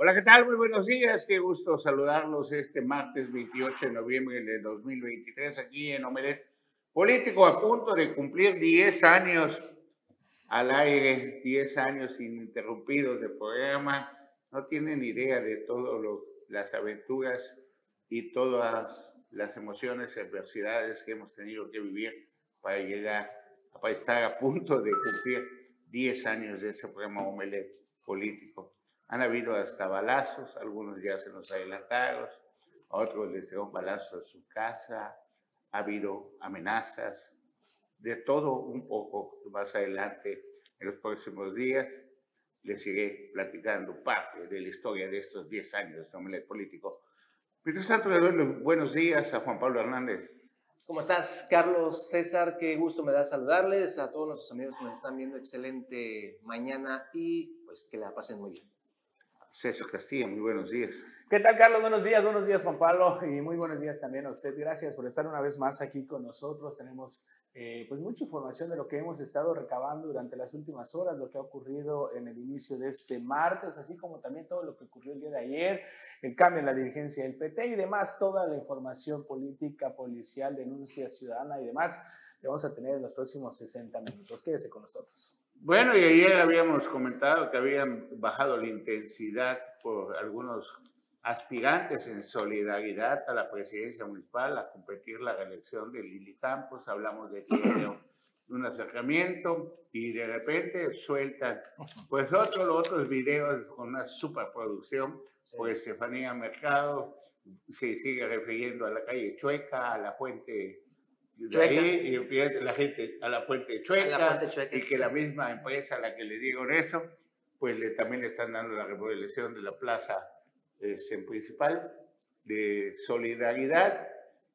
Hola, ¿qué tal? Muy buenos días. Qué gusto saludarlos este martes 28 de noviembre de 2023 aquí en Omelet Político, a punto de cumplir 10 años al aire, 10 años ininterrumpidos de programa. No tienen idea de todas las aventuras y todas las emociones y adversidades que hemos tenido que vivir para llegar, para estar a punto de cumplir 10 años de ese programa Omelet Político. Han habido hasta balazos, algunos ya se nos adelantaron, otros les dieron balazos a su casa, ha habido amenazas, de todo un poco más adelante en los próximos días. Les iré platicando parte de la historia de estos 10 años de Omelet Político. Mientras tanto, le doy los buenos días a Juan Pablo Hernández. ¿Cómo estás, Carlos César? Qué gusto me da saludarles a todos nuestros amigos que nos están viendo. Excelente mañana y pues que la pasen muy bien. César Castillo, muy buenos días. ¿Qué tal, Carlos? Buenos días, buenos días, Juan Pablo, y muy buenos días también a usted. Gracias por estar una vez más aquí con nosotros. Tenemos eh, pues mucha información de lo que hemos estado recabando durante las últimas horas, lo que ha ocurrido en el inicio de este martes, así como también todo lo que ocurrió el día de ayer, el cambio en la dirigencia del PT y demás, toda la información política, policial, denuncia ciudadana y demás, que vamos a tener en los próximos 60 minutos. Quédese con nosotros. Bueno, y ayer habíamos comentado que habían bajado la intensidad por algunos aspirantes en solidaridad a la presidencia municipal a competir la reelección de Lili Campos. Hablamos de un acercamiento y de repente sueltan pues otros otros videos con una superproducción. Pues Estefanía Mercado se sigue refiriendo a la calle Chueca, a la fuente de ahí, y la gente a la fuente Chueca, y que la misma empresa a la que le dieron eso, pues le, también le están dando la remodelación de la plaza este, principal de solidaridad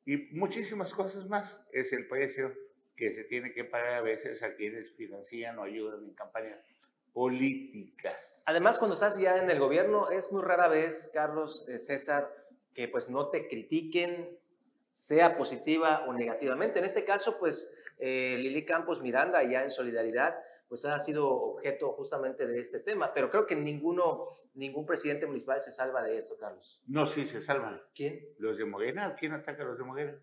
y muchísimas cosas más. Es el precio que se tiene que pagar a veces a quienes financian o ayudan en campañas políticas. Además, cuando estás ya en el gobierno, es muy rara vez, Carlos eh, César, que pues no te critiquen sea positiva o negativamente. En este caso, pues eh, Lili Campos Miranda, ya en solidaridad, pues ha sido objeto justamente de este tema, pero creo que ninguno, ningún presidente municipal se salva de esto, Carlos. No, sí se salvan. ¿Quién? Los de Morena. ¿Quién ataca a los de Morena?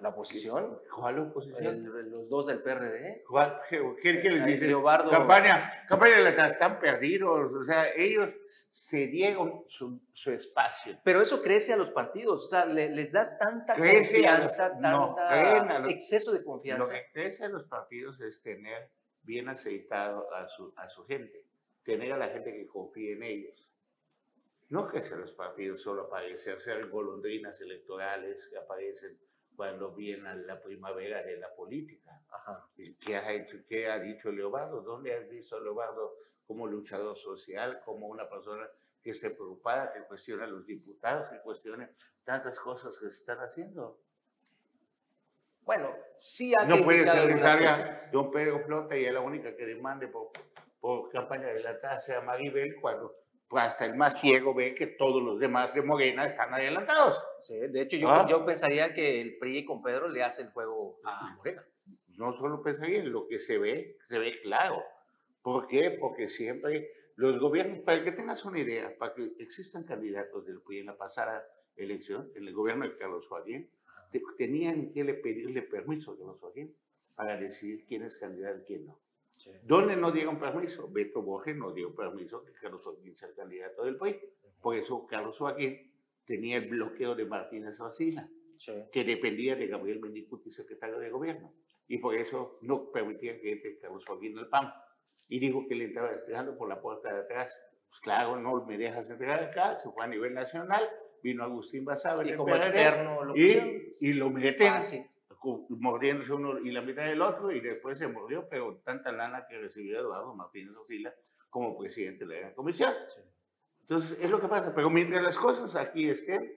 ¿La oposición? ¿Cuál oposición? los dos del PRD. ¿Cuál? ¿Qué, qué les dice? Campaña, campaña la están perdidos, o sea, ellos se dieron su, su, espacio. Pero eso crece a los partidos, o sea, les das tanta confianza, tanta exceso de confianza. Lo que crece a los partidos es tener bien aceitado a su, a su gente, tener a la gente que confíe en ellos. No crece a los partidos solo aparecer, ser golondrinas electorales que aparecen cuando viene la primavera de la política. Ajá. ¿Qué, ha hecho, ¿Qué ha dicho Leobardo? ¿Dónde has visto a Leobardo como luchador social, como una persona que esté preocupada, que cuestiona a los diputados, que cuestione tantas cosas que se están haciendo? Bueno, sí ha No puede ser que salga don Pedro Flota y es la única que demande por, por campaña de la tasa sea Maribel cuando hasta el más ciego ve que todos los demás de Morena están adelantados. Sí, de hecho yo, ¿Ah? yo pensaría que el PRI con Pedro le hace el juego a ah. Morena. No solo pensaría, lo que se ve, se ve claro. ¿Por qué? Porque siempre los gobiernos, para que tengas una idea, para que existan candidatos del PRI en la pasada elección, en el gobierno de Carlos Joaquín, tenían que pedirle permiso a Carlos Joaquín para decidir quién es candidato y quién no. ¿Dónde no dieron permiso? Beto Borges no dio permiso que Carlos Joaquín sea el candidato del país. Por eso Carlos Joaquín tenía el bloqueo de Martínez Vacila, que dependía de Gabriel Mendicuti, secretario de gobierno. Y por eso no permitía que entre Carlos Joaquín al PAN. Y dijo que le estaba esperando por la puerta de atrás. Pues claro, no me dejas entrar acá, se fue a nivel nacional, vino Agustín Basabe y como externo lo y, y, lo meten. Ah, mordiéndose uno y la mitad del otro, y después se mordió, pero tanta lana que recibió Eduardo Martínez Osila como presidente de la comisión. Entonces, es lo que pasa. Pero mientras las cosas aquí estén,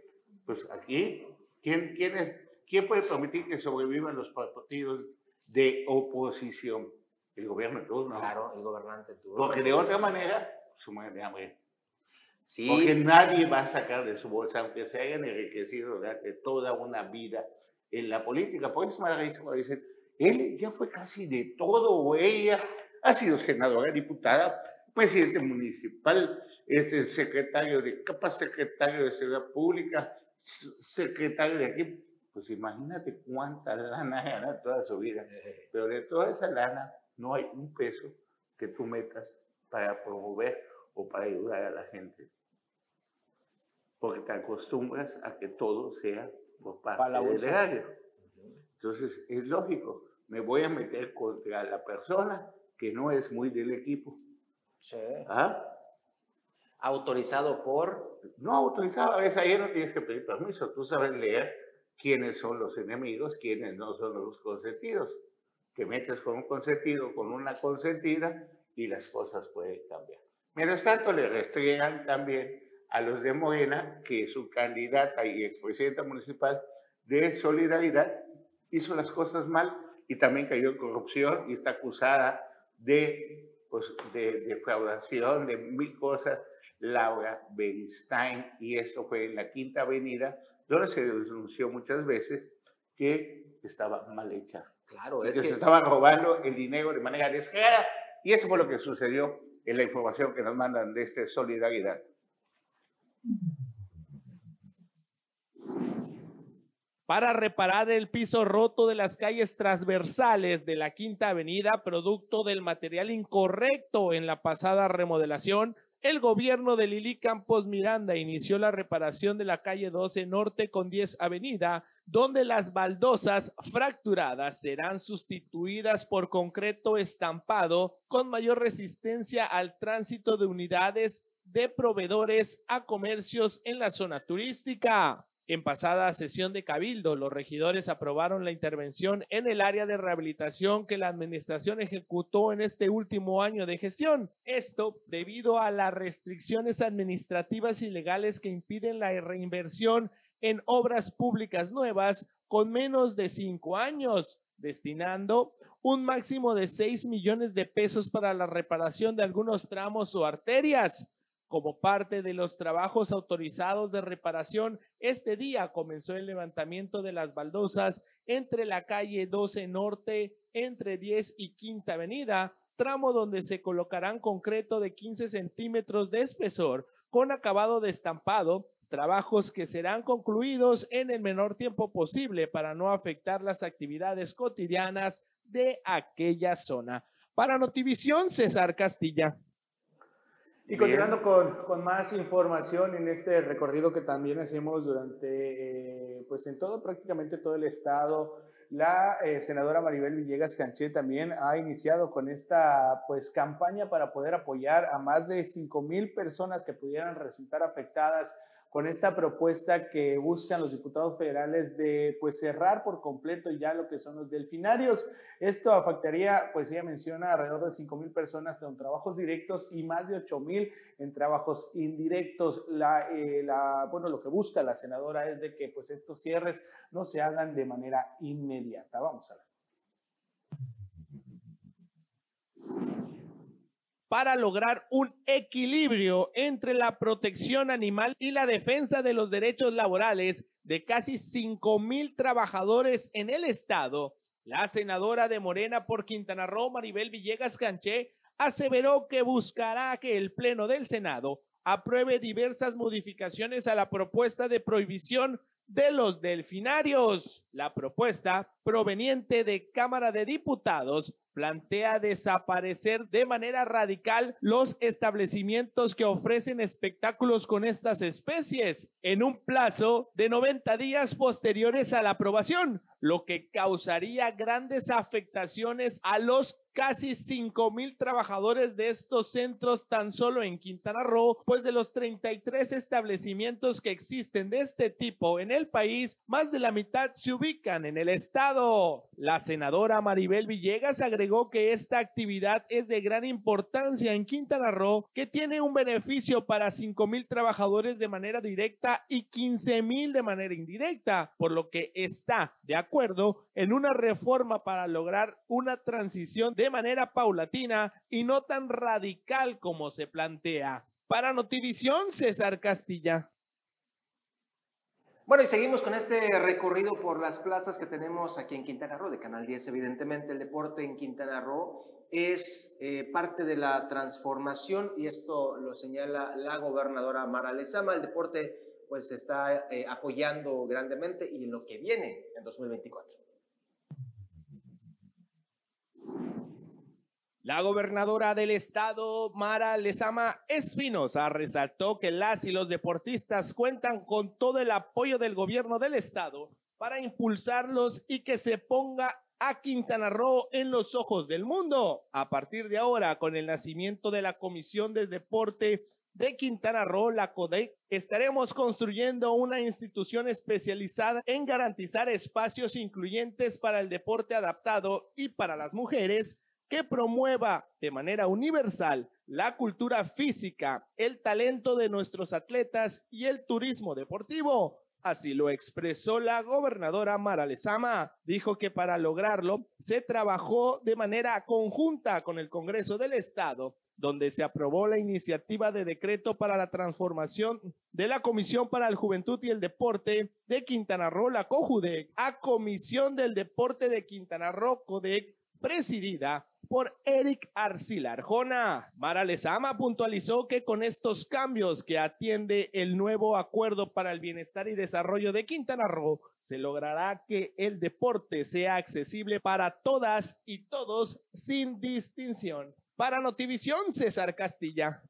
pues aquí, ¿quién, quién, es, quién puede permitir que sobrevivan los partidos de oposición? El gobierno de turno. Claro, el gobernante turno. Porque de otra manera, su madre hambre. Sí. Porque nadie va a sacar de su bolsa, aunque se hayan enriquecido durante toda una vida en la política. Por eso me dicen, él ya fue casi de todo o ella ha sido senadora, diputada, presidente municipal, es el secretario de capa, secretario de Seguridad Pública, secretario de aquí. Pues imagínate cuánta lana gana toda su vida. Pero de toda esa lana no hay un peso que tú metas para promover o para ayudar a la gente. Porque te acostumbras a que todo sea por parte del erario. Entonces, es lógico, me voy a meter contra la persona que no es muy del equipo. Sí. ¿Ah? ¿Autorizado por? No autorizado, a veces ayer no tienes que pedir permiso. Tú sabes leer quiénes son los enemigos, quiénes no son los consentidos. Que metes con un consentido, con una consentida y las cosas pueden cambiar. Mientras tanto, le restringan también a los de Morena que su candidata y expresidenta municipal de Solidaridad hizo las cosas mal y también cayó en corrupción y está acusada de, pues, de defraudación, de mil cosas, Laura Bernstein, y esto fue en la Quinta Avenida, donde se denunció muchas veces que estaba mal hecha. Claro, es que, se estaba robando el dinero de manera descarada, y esto fue lo que sucedió en la información que nos mandan de este Solidaridad. Para reparar el piso roto de las calles transversales de la Quinta Avenida, producto del material incorrecto en la pasada remodelación. El gobierno de Lili Campos Miranda inició la reparación de la calle 12 Norte con 10 Avenida, donde las baldosas fracturadas serán sustituidas por concreto estampado con mayor resistencia al tránsito de unidades de proveedores a comercios en la zona turística. En pasada sesión de Cabildo, los regidores aprobaron la intervención en el área de rehabilitación que la administración ejecutó en este último año de gestión. Esto debido a las restricciones administrativas y legales que impiden la reinversión en obras públicas nuevas con menos de cinco años, destinando un máximo de seis millones de pesos para la reparación de algunos tramos o arterias. Como parte de los trabajos autorizados de reparación, este día comenzó el levantamiento de las baldosas entre la calle 12 Norte, entre 10 y Quinta Avenida, tramo donde se colocarán concreto de 15 centímetros de espesor con acabado de estampado, trabajos que serán concluidos en el menor tiempo posible para no afectar las actividades cotidianas de aquella zona. Para Notivisión, César Castilla. Y continuando con, con, más información en este recorrido que también hacemos durante, eh, pues en todo, prácticamente todo el estado, la eh, senadora Maribel Villegas Canché también ha iniciado con esta pues campaña para poder apoyar a más de 5 mil personas que pudieran resultar afectadas con esta propuesta que buscan los diputados federales de pues cerrar por completo ya lo que son los delfinarios. Esto afectaría, pues ella menciona, alrededor de 5 mil personas en trabajos directos y más de 8 mil en trabajos indirectos. La, eh, la, bueno, lo que busca la senadora es de que pues estos cierres no se hagan de manera inmediata. Vamos a ver. Para lograr un equilibrio entre la protección animal y la defensa de los derechos laborales de casi 5 mil trabajadores en el estado, la senadora de Morena por Quintana Roo, Maribel Villegas Canché, aseveró que buscará que el Pleno del Senado apruebe diversas modificaciones a la propuesta de prohibición de los delfinarios. La propuesta, proveniente de Cámara de Diputados, plantea desaparecer de manera radical los establecimientos que ofrecen espectáculos con estas especies en un plazo de 90 días posteriores a la aprobación, lo que causaría grandes afectaciones a los casi 5 mil trabajadores de estos centros tan solo en Quintana Roo, pues de los 33 establecimientos que existen de este tipo en el país, más de la mitad se ubican en el estado. La senadora Maribel Villegas agregó que esta actividad es de gran importancia en Quintana Roo, que tiene un beneficio para 5 mil trabajadores de manera directa y 15 mil de manera indirecta, por lo que está de acuerdo en una reforma para lograr una transición de manera paulatina y no tan radical como se plantea. Para Notivisión, César Castilla. Bueno, y seguimos con este recorrido por las plazas que tenemos aquí en Quintana Roo, de Canal 10. Evidentemente, el deporte en Quintana Roo es eh, parte de la transformación y esto lo señala la gobernadora Mara Lezama. El deporte pues está eh, apoyando grandemente y lo que viene en 2024. La gobernadora del estado, Mara Lezama Espinosa, resaltó que las y los deportistas cuentan con todo el apoyo del gobierno del estado para impulsarlos y que se ponga a Quintana Roo en los ojos del mundo. A partir de ahora, con el nacimiento de la Comisión del Deporte de Quintana Roo, la CODEC, estaremos construyendo una institución especializada en garantizar espacios incluyentes para el deporte adaptado y para las mujeres que promueva de manera universal la cultura física, el talento de nuestros atletas y el turismo deportivo. Así lo expresó la gobernadora Mara Lezama. Dijo que para lograrlo se trabajó de manera conjunta con el Congreso del Estado, donde se aprobó la iniciativa de decreto para la transformación de la Comisión para la Juventud y el Deporte de Quintana Roo, la COJUDEC, a Comisión del Deporte de Quintana Roo, CODEC, presidida por Eric Arcila Mara Lezama puntualizó que con estos cambios que atiende el nuevo acuerdo para el bienestar y desarrollo de Quintana Roo, se logrará que el deporte sea accesible para todas y todos sin distinción. Para Notivisión, César Castilla.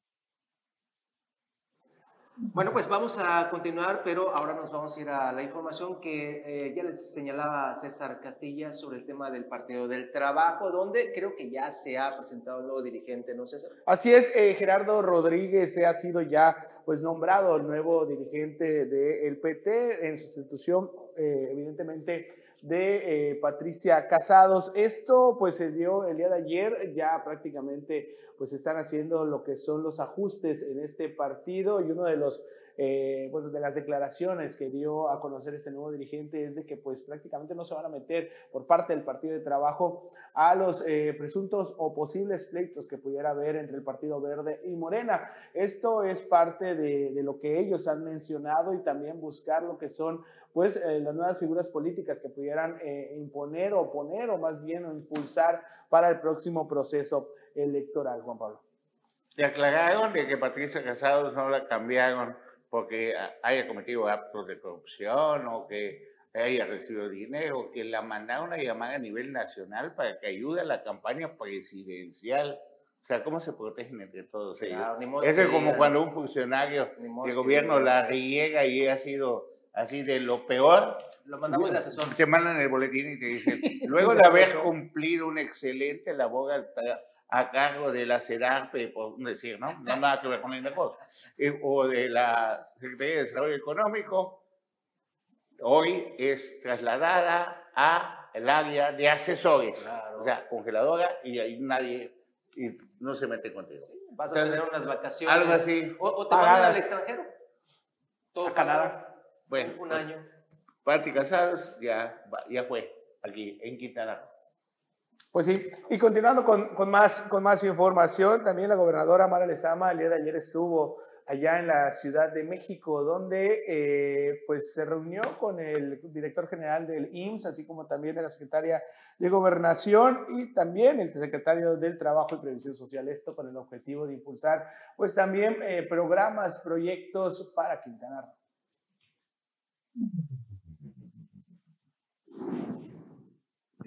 Bueno, pues vamos a continuar, pero ahora nos vamos a ir a la información que eh, ya les señalaba César Castilla sobre el tema del Partido del Trabajo, donde creo que ya se ha presentado el nuevo dirigente, ¿no, César? Así es, eh, Gerardo Rodríguez ha sido ya pues nombrado el nuevo dirigente del PT en sustitución, eh, evidentemente, de Patricia Casados. Esto pues se dio el día de ayer, ya prácticamente pues están haciendo lo que son los ajustes en este partido y uno de los eh, bueno, de las declaraciones que dio a conocer este nuevo dirigente es de que pues prácticamente no se van a meter por parte del partido de trabajo a los eh, presuntos o posibles pleitos que pudiera haber entre el Partido Verde y Morena. Esto es parte de, de lo que ellos han mencionado y también buscar lo que son pues eh, las nuevas figuras políticas que pudieran imponer o poner o más bien o impulsar para el próximo proceso electoral, Juan Pablo. Se aclararon de que Patricia Casados no la cambiaron porque haya cometido actos de corrupción o que haya recibido dinero, que la mandaron a llamar a nivel nacional para que ayude a la campaña presidencial. O sea, ¿cómo se protegen entre todos ellos? Eso es como cuando un funcionario de gobierno la riega y ha sido así de lo peor. Lo mandamos de asesor. Te mandan el boletín y te dicen, luego de haber cumplido una excelente labor a cargo de la CEDARPE, por decir, ¿no? No nada que ver con la cosa. Eh, o de la Secretaría de Desarrollo Económico, hoy es trasladada a el área de asesores, o sea, congeladora, y ahí nadie y no se mete contigo. vas a tener unas vacaciones. Algo así. O, te mandan al extranjero. Todo a Canadá. Bueno. Un pues, año. Pati Casados ya, ya fue aquí en Quintana pues sí, y continuando con, con, más, con más información, también la gobernadora Mara Lezama el día de ayer estuvo allá en la Ciudad de México, donde eh, pues se reunió con el director general del IMSS, así como también de la secretaria de Gobernación y también el secretario del Trabajo y Previsión Social, esto con el objetivo de impulsar pues también eh, programas, proyectos para Quintana Roo.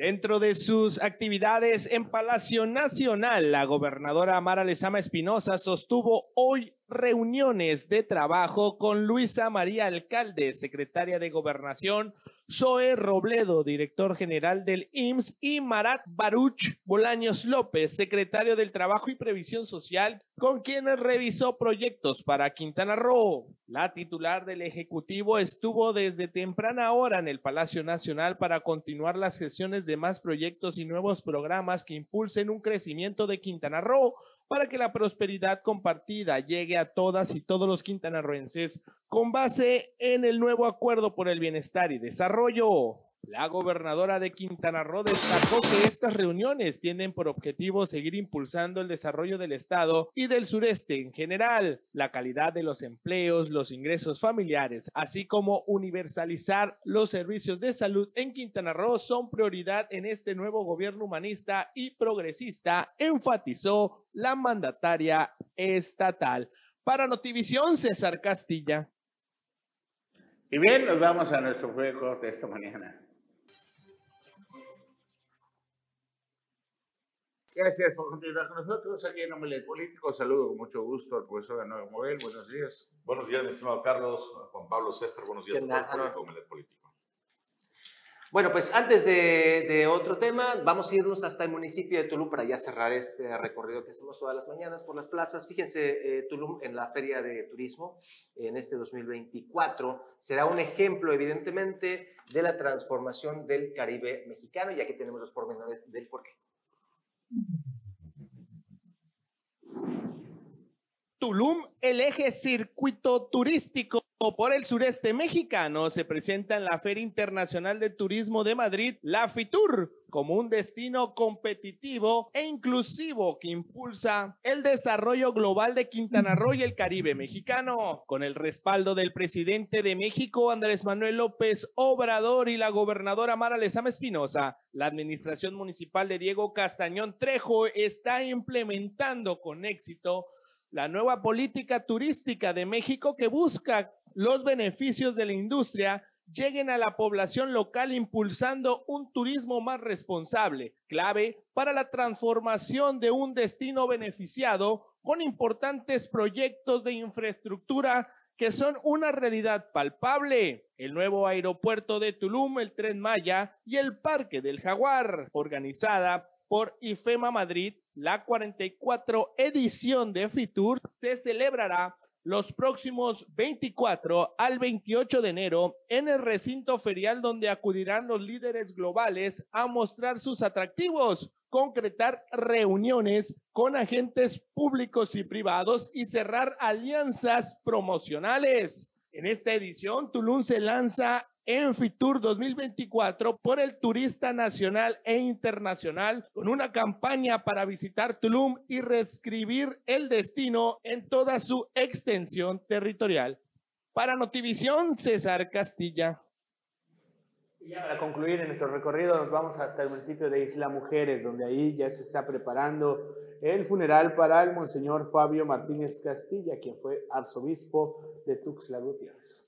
Dentro de sus actividades en Palacio Nacional, la gobernadora Mara Lezama Espinosa sostuvo hoy reuniones de trabajo con Luisa María Alcalde, secretaria de Gobernación, Zoe Robledo, director general del IMSS, y Marat Baruch Bolaños López, secretario del Trabajo y Previsión Social, con quienes revisó proyectos para Quintana Roo. La titular del Ejecutivo estuvo desde temprana hora en el Palacio Nacional para continuar las sesiones de más proyectos y nuevos programas que impulsen un crecimiento de Quintana Roo para que la prosperidad compartida llegue a todas y todos los quintanarroenses con base en el nuevo acuerdo por el bienestar y desarrollo. La gobernadora de Quintana Roo destacó que estas reuniones tienen por objetivo seguir impulsando el desarrollo del Estado y del sureste en general, la calidad de los empleos, los ingresos familiares, así como universalizar los servicios de salud en Quintana Roo son prioridad en este nuevo gobierno humanista y progresista, enfatizó la mandataria estatal. Para Notivisión, César Castilla. Y bien, nos vamos a nuestro juego de esta mañana. Gracias por continuar con nosotros aquí en Omelet Político. Saludo con mucho gusto al profesor Anuel Moguel. Buenos días. Buenos días, mi estimado Carlos, Juan Pablo César. Buenos días a todos Político. Bueno, pues antes de, otro tema, vamos a irnos hasta el municipio de Tulum para ya cerrar este recorrido que hacemos todas las mañanas por las plazas. Fíjense, eh, Tulum en la Feria de Turismo en este 2024 será un ejemplo, evidentemente, de la transformación del Caribe mexicano, y aquí tenemos los pormenores del porqué. Tulum, el eje circuito turístico por el sureste mexicano, se presenta en la Feria Internacional de Turismo de Madrid, la FITUR, como un destino competitivo e inclusivo que impulsa el desarrollo global de Quintana Roo y el Caribe mexicano, con el respaldo del presidente de México, Andrés Manuel López Obrador, y la gobernadora Mara Lezama Espinosa. La administración municipal de Diego Castañón Trejo está implementando con éxito la nueva política turística de México que busca los beneficios de la industria lleguen a la población local impulsando un turismo más responsable, clave para la transformación de un destino beneficiado con importantes proyectos de infraestructura que son una realidad palpable. El nuevo aeropuerto de Tulum, el Tren Maya y el Parque del Jaguar, organizada por IFEMA Madrid, la 44 edición de FITUR se celebrará los próximos 24 al 28 de enero en el recinto ferial donde acudirán los líderes globales a mostrar sus atractivos, concretar reuniones con agentes públicos y privados y cerrar alianzas promocionales. En esta edición, Tulum se lanza en Fitur 2024 por el turista nacional e internacional con una campaña para visitar Tulum y reescribir el destino en toda su extensión territorial. Para Notivisión, César Castilla. Y ya para concluir en nuestro recorrido nos vamos hasta el municipio de Isla Mujeres, donde ahí ya se está preparando el funeral para el monseñor Fabio Martínez Castilla, quien fue arzobispo de Tuxtla Gutiérrez.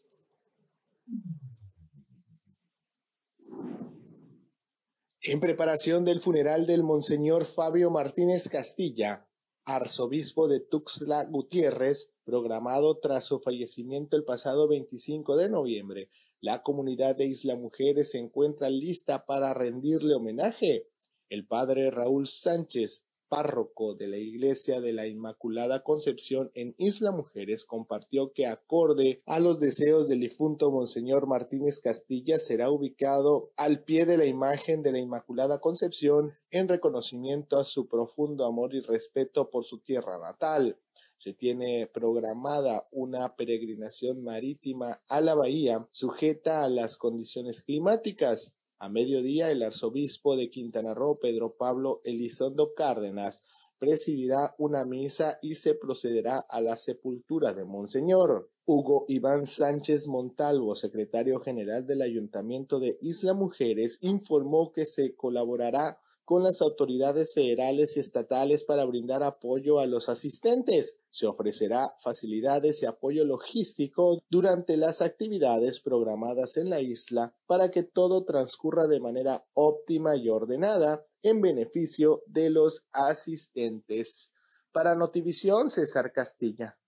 En preparación del funeral del Monseñor Fabio Martínez Castilla, arzobispo de Tuxtla Gutiérrez, programado tras su fallecimiento el pasado 25 de noviembre, la comunidad de Isla Mujeres se encuentra lista para rendirle homenaje. El padre Raúl Sánchez, párroco de la Iglesia de la Inmaculada Concepción en Isla Mujeres, compartió que acorde a los deseos del difunto Monseñor Martínez Castilla será ubicado al pie de la imagen de la Inmaculada Concepción en reconocimiento a su profundo amor y respeto por su tierra natal. Se tiene programada una peregrinación marítima a la bahía sujeta a las condiciones climáticas. A mediodía, el arzobispo de Quintana Roo, Pedro Pablo Elizondo Cárdenas, presidirá una misa y se procederá a la sepultura de Monseñor. Hugo Iván Sánchez Montalvo, secretario general del Ayuntamiento de Isla Mujeres, informó que se colaborará con las autoridades federales y estatales para brindar apoyo a los asistentes. Se ofrecerá facilidades y apoyo logístico durante las actividades programadas en la isla para que todo transcurra de manera óptima y ordenada en beneficio de los asistentes. Para Notivisión, César Castilla.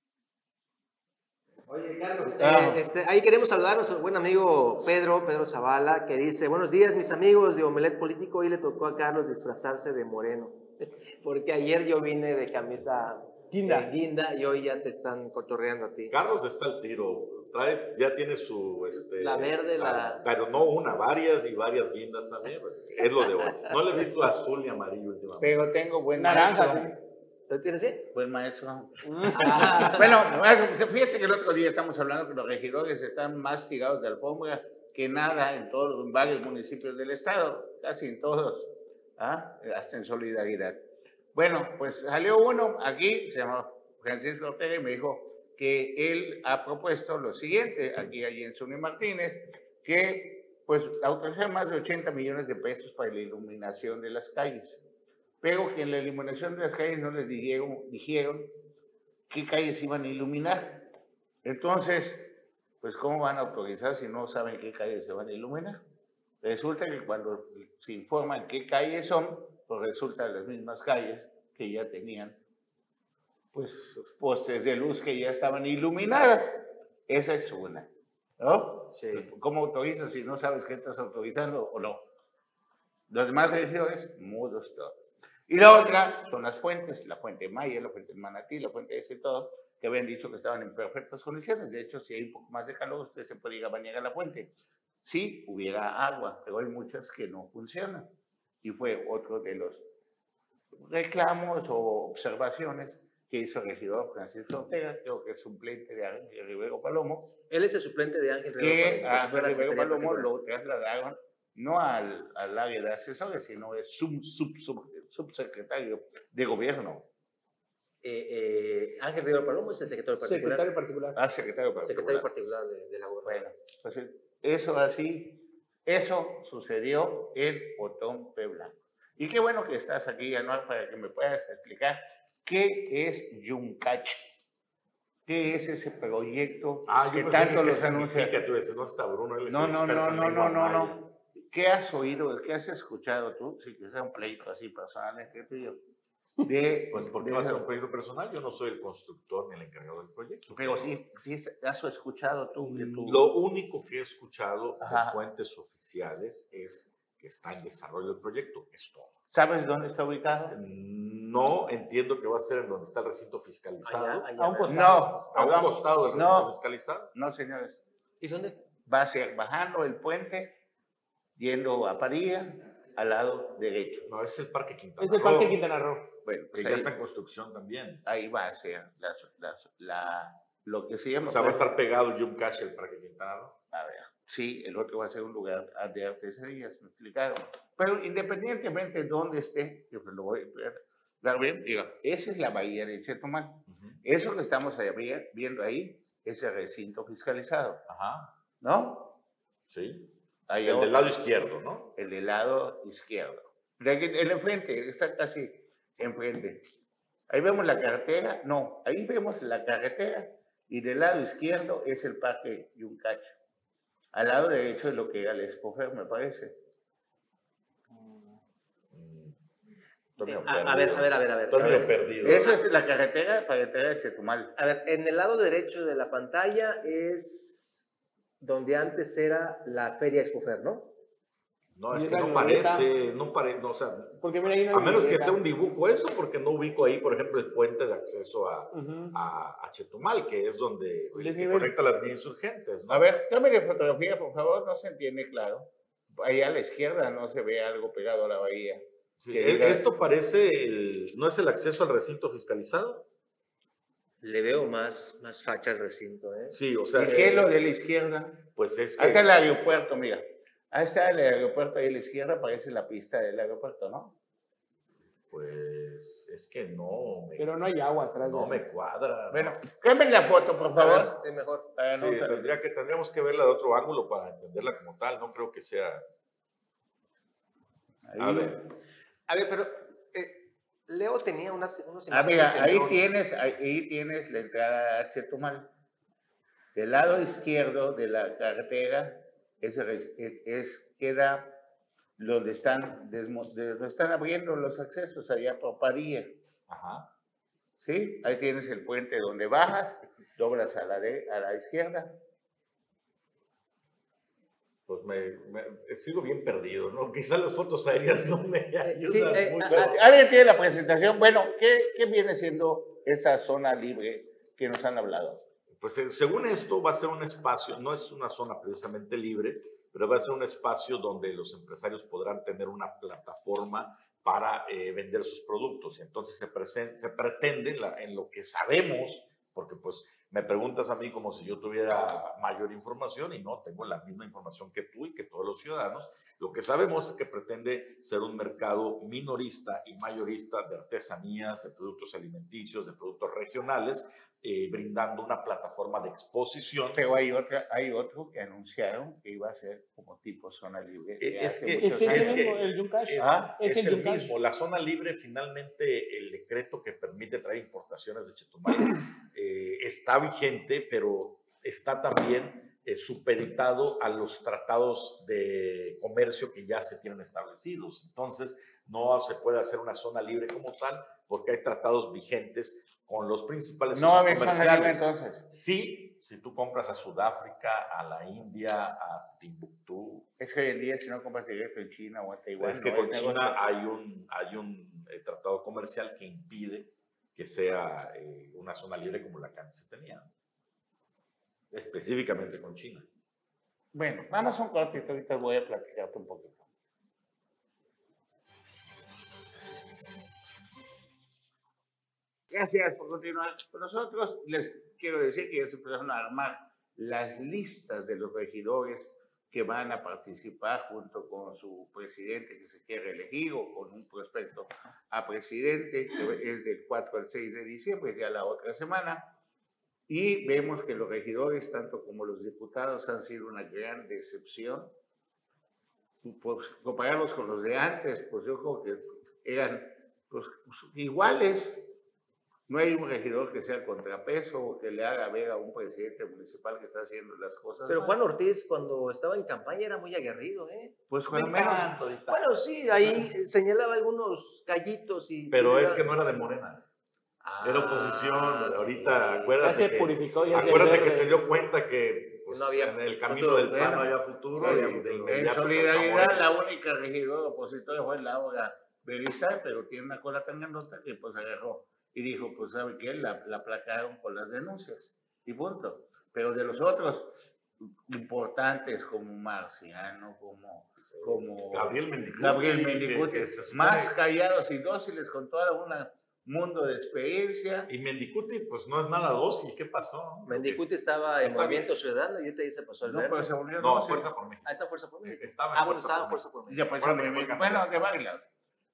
Oye, Carlos, eh, este, ahí queremos saludar a nuestro buen amigo Pedro, Pedro Zavala, que dice, buenos días mis amigos de Omelet Político, hoy le tocó a Carlos disfrazarse de moreno, porque ayer yo vine de camisa guinda, guinda y hoy ya te están cotorreando a ti. Carlos está al tiro, trae, ya tiene su... Este, la verde, la... Ah, pero no una, varias y varias guindas también, es lo de hoy. No le he visto azul y amarillo últimamente. Pero tengo buen naranja, ¿Lo tienes así? Buen maestro. bueno, fíjese que el otro día estamos hablando que los regidores están más tirados de alfombra que nada en todos los varios municipios del estado, casi en todos, ¿ah? hasta en solidaridad. Bueno, pues salió uno aquí, se llama Francisco Ortega, y me dijo que él ha propuesto lo siguiente, aquí a Jenson Martínez, que pues autorizar más de 80 millones de pesos para la iluminación de las calles, pero que en la iluminación de las calles no les dijeron, dijeron qué calles iban a iluminar. Entonces, pues ¿cómo van a autorizar si no saben qué calles se van a iluminar? Resulta que cuando se informan qué calles son, pues resulta las mismas calles que ya tenían pues postes de luz que ya estaban iluminadas. Esa es una, ¿no? Sí. ¿Cómo autorizas si no sabes qué estás autorizando o no? Los demás regiones, mudos todos. Y la otra son las fuentes, la fuente Maya, la fuente Manatí, la fuente ese todo, que habían dicho que estaban en perfectas condiciones. De hecho, si hay un poco más de calor, usted se puede ir a bañar a la fuente. Si hubiera agua, pero hay muchas que no funcionan. Y fue otro de los reclamos o observaciones que hizo el regidor Francisco Ortega, creo que es suplente de Ángel Rivero Palomo, Él es el suplente de Ángel que Rivero Palomo, fuera Ángel Rivero Palomo lo trasladaron no al, al área de asesores, sino es sub, sub, sub- subsecretario de gobierno, Eh, eh, Ángel Rivero Palomo es el secretario particular. Secretario particular. ah, secretario particular. secretario particular de, de la gobernación. Bueno, pues eso así, eso sucedió en Otón Puebla. Y qué bueno que estás aquí, Anuar, para que me puedas explicar qué es Yuncach. ¿Qué es ese proyecto Ah, yo que tanto que los anuncia? tú no está Bruno, él es No, no, no, no, no, no. ¿Qué has oído? ¿Qué has escuchado tú? Si que sea un pleito así personal entre tú y yo. De, Pues porque de va a ser un proyecto personal, yo no soy el constructor ni el encargado del proyecto. Pero sí, sí has escuchado tú que tú. Lo único que he escuchado Ajá. de fuentes oficiales es que está en desarrollo el proyecto, es todo. ¿Sabes dónde está ubicado? No entiendo que va a ser en donde está el recinto fiscalizado. Allá, allá. A un costado. No, a un costado del no. recinto fiscalizado. No, señores. ¿Y dónde? va a ser bajando el puente, yendo a Parilla, al lado derecho. No, ese es el Parque Quintana Es el Roo, Parque Quintana Roo. Bueno, que pues ya ahí, está en construcción también. ahí va a ser la, la- la- lo que se llama... O sea, va a estar pegado Yum Cash el Parque Quintana Roo. A ver, sí, el otro va a ser un lugar de artesanías, me explicaron. Pero independientemente de dónde esté, yo lo voy a dar bien, digo, esa es la bahía de Chetumal. Ujú. Eso que estamos ahí vi- viendo ahí es el recinto fiscalizado, Ajá, ¿no? sí. Ahí El otro. del lado izquierdo, ¿no? el del lado izquierdo. De aquí- El enfrente, está casi enfrente. Ahí vemos la carretera, no, ahí vemos la carretera y del lado izquierdo es el parque Yuncacho. Al lado derecho es lo que era el Expofer, me parece. Mm. Eh, a, a ver, a ver, a ver, a ver. A ver, perdido. Esa es la carretera para entrar a Chetumal. a ver, en el lado derecho de la pantalla es donde antes era la Feria Expofer, ¿no? No, es que no parece, no parece, no, o sea, Porque mira, ahí no a menos que sea un dibujo eso, porque no ubico ahí, por ejemplo, el puente de acceso a, Ujú. a, a Chetumal, que es donde que conecta la avenida Insurgentes, ¿no? A ver, cámara de fotografía, por favor, no se entiende claro. Allá a la izquierda no se ve algo pegado a la bahía. Sí, e- esto parece, el, ¿no es el acceso al recinto fiscalizado? Le veo más, más facha al recinto, ¿eh? Sí, o sea, ¿Y qué es eh, lo de la izquierda? pues es Ahí está que, el aeropuerto, mira. Ahí está el aeropuerto, ahí a la izquierda parece la pista del aeropuerto, ¿no? pues, es que no me, Pero no hay agua atrás. no de me cuadra. Bueno, cámbiame la foto, por favor. ver, sí, mejor. Sí, no tendría que, tendríamos que verla de otro ángulo para entenderla como tal, no creo que sea... Ahí. A ver, A ver, pero Leo tenía unas, unos Ah, mira, ahí tienes, ahí tienes la entrada a Chetumal. Del lado izquierdo de la carretera es, es, es- queda donde están, desmo- de donde están abriendo los accesos allá por Padilla. ajá. ¿Sí? Ahí tienes el puente donde bajas, doblas a la, de, a la izquierda. Pues me, me- sigo bien perdido, ¿no? Quizás las fotos aéreas no me ayudan sí, eh, mucho. a- ¿Alguien tiene la presentación? Bueno, ¿qué, qué viene siendo esa zona libre que nos han hablado? Pues eh, según esto va a ser un espacio, no es una zona precisamente libre, pero va a ser un espacio donde los empresarios podrán tener una plataforma para eh, vender sus productos. Y entonces se, presen- se pretende, en la- en lo que sabemos, porque pues Me preguntas a mí como si yo tuviera mayor información y no, tengo la misma información que tú y que todos los ciudadanos. Lo que sabemos es que pretende ser un mercado minorista y mayorista de artesanías, de productos alimenticios, de productos regionales, eh, brindando una plataforma de exposición. Pero hay, otra, hay otro que anunciaron que iba a ser como tipo zona libre. Eh, es que- Es ese años. mismo, el Yuncash. Es, Ah, es es el el mismo. La zona libre, finalmente, el decreto que permite traer importaciones de Chetumal eh, está vigente, pero está también eh, supeditado a los tratados de comercio que ya se tienen establecidos. Entonces, no se puede hacer una zona libre como tal, porque hay tratados vigentes con los principales No socios haber zona libre comerciales. entonces. Sí, si tú compras a Sudáfrica, a la India, a Timbuktu, Es que hoy en día si no compras directo en China o en Taiwán. es que no con. China hay un, hay un eh, tratado comercial que impide que sea eh, una zona libre como la que antes se tenía. Específicamente con China. Bueno, vamos a un cortito, ahorita voy a platicarte un poquito. Gracias por continuar con nosotros. Les quiero decir que ya se empezaron a armar las listas de los regidores que van a participar junto con su presidente que se quiere elegir o con un prospecto a presidente, que es del 4 al 6 de diciembre, ya la otra semana. Y vemos que los regidores, tanto como los diputados, han sido una gran decepción. Pues, compararlos con los de antes, pues yo creo que eran pues, iguales. No hay un regidor que sea contrapeso o que le haga ver a un presidente municipal que está haciendo las cosas. Pero mal. Juan Ortiz, cuando estaba en campaña, era muy aguerrido, ¿eh? pues De cuando menos. tanto, de tanto. Bueno, sí, ahí señalaba algunos callitos y... Pero es que no era de Morena. Ah, Era oposición. Ahorita, sí. acuérdate. Ya se que- purificó, ya Acuérdate que se dio cuenta que pues, No había en el camino futuro. del PAN no había futuro no había y de futuro. En inmediato se solidaridad, la única regidora opositora fue Laura Beristain, pero tiene una cola tan grandota que pues agarró y dijo, pues ¿sabe qué? La, la aplacaron con las denuncias y punto. Pero de los otros importantes como Marciano, como, como Gabriel Mendicuti. Gabriel Mendicuti, que se supone- más callados y dóciles con todo un mundo de experiencia. Y Mendicuti, pues no es nada dócil. ¿Qué pasó? Mendicuti estaba en Está Movimiento Ciudadano y ahorita ya se pasó al No, verde. pero se volvió No. Fuerza por México. Ah, está Fuerza por México. Estaba en Ah, bueno, Fuerza estaba por Fuerza por Y México. después Acuérdate se que fue volvió- candidato. bueno, de varios.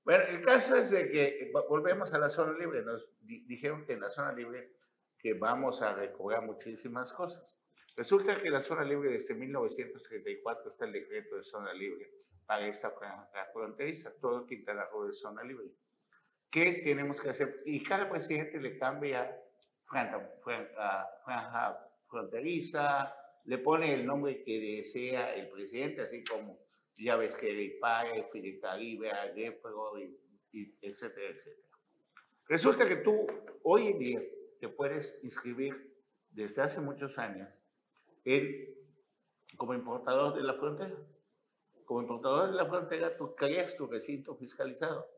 Bueno, el caso es de que va- volvemos a la zona libre. Nos di- dijeron que en la zona libre que vamos a recobrar muchísimas cosas. Resulta que la zona libre desde 1934 está el decreto de zona libre para esta franja fronteriza. Todo Quintana Roo es zona libre. ¿Qué tenemos que hacer? Y cada presidente le cambia franja, franja- franja fronteriza, le pone el nombre que desea el presidente, así como ya ves que Filipe Agépro, y, y etcétera, etcétera. Resulta que tú hoy en día te puedes inscribir desde hace muchos años en, como importador de la frontera. Como importador de la frontera, tú creas tu recinto fiscalizado.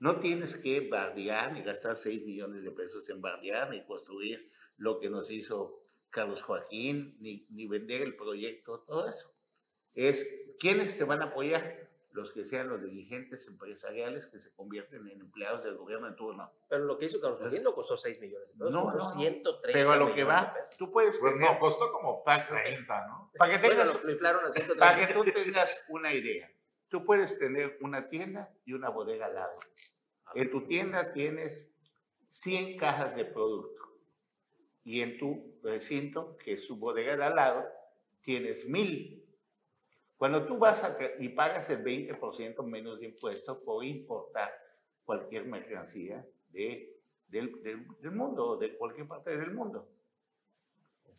No tienes que bardear ni gastar 6 millones de pesos en bardear ni construir lo que nos hizo Carlos Joaquín, ni, ni vender el proyecto, todo eso. Es quiénes te van a apoyar, los que sean los dirigentes empresariales que se convierten en empleados del gobierno en turno. Pero lo que hizo Carlos Joaquín no costó 6 millones de pesos, No, costó no, no. 130 Pero a lo que va, tú puedes Pues tener, no, costó como para, 30, ¿no? para que Bueno, tengas lo, lo inflaron a 130. Para que tú tengas una idea, tú puedes tener una tienda y una bodega al lado. En tu tienda tienes 100 cajas de producto y en tu recinto, que es tu bodega de al lado, tienes 1000. Cuando tú vas a, y pagas el 20% menos de impuestos por importar cualquier mercancía de, del, del, del mundo, de cualquier parte del mundo.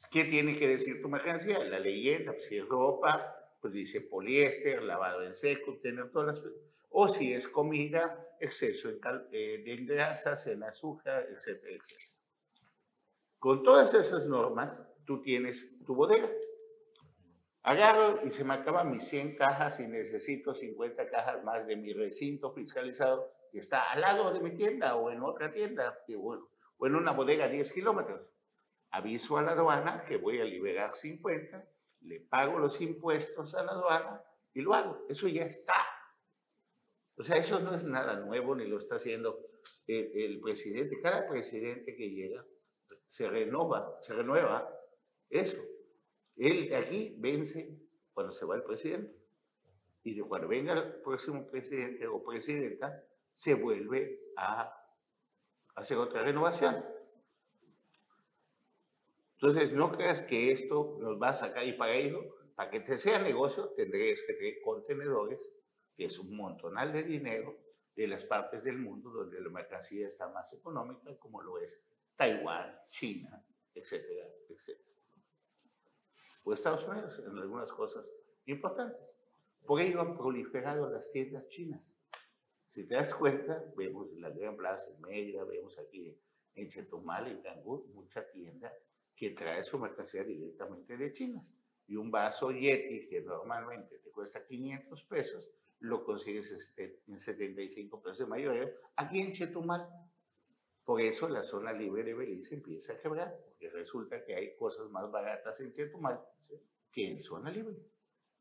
¿Qué tiene que decir tu mercancía? La leyenda, pues, si es ropa, pues dice poliéster, lavado en seco, tener todas las... O si es comida, exceso en cal- eh, de grasas, en azúcar, etcétera, etcétera. Con todas esas normas, tú tienes tu bodega. Agarro y se me acaban mis 100 cajas y necesito 50 cajas más de mi recinto fiscalizado que está al lado de mi tienda o en otra tienda que- o o en una bodega a 10 kilómetros aviso a la aduana que voy a liberar 50, le pago los impuestos a la aduana y lo hago. Eso ya está. O sea, eso no es nada nuevo ni lo está haciendo el, el presidente. Cada presidente que llega se renova, se renueva eso. Él de aquí vence cuando se va el presidente. Y de cuando venga el próximo presidente o presidenta, se vuelve a hacer otra renovación. Entonces, no creas que esto nos va a sacar y para ello, para que te sea negocio, tendréis que tener contenedores, que es un montonal de dinero de las partes del mundo donde la mercancía está más económica, como lo es Taiwán, China, etcétera, etcétera. O Estados Unidos en algunas cosas importantes. Por ello han proliferado las tiendas chinas. Si te das cuenta, vemos en la Gran Plaza, en Mérida, vemos aquí en Chetumal, en Cancún, mucha tienda que trae su mercancía directamente de China. Y un vaso Yeti que normalmente te cuesta 500 pesos, lo consigues en 75 pesos de mayor aquí en Chetumal. Por eso la zona libre de Belice empieza a quebrar, porque resulta que hay cosas más baratas en Chetumal que en zona libre,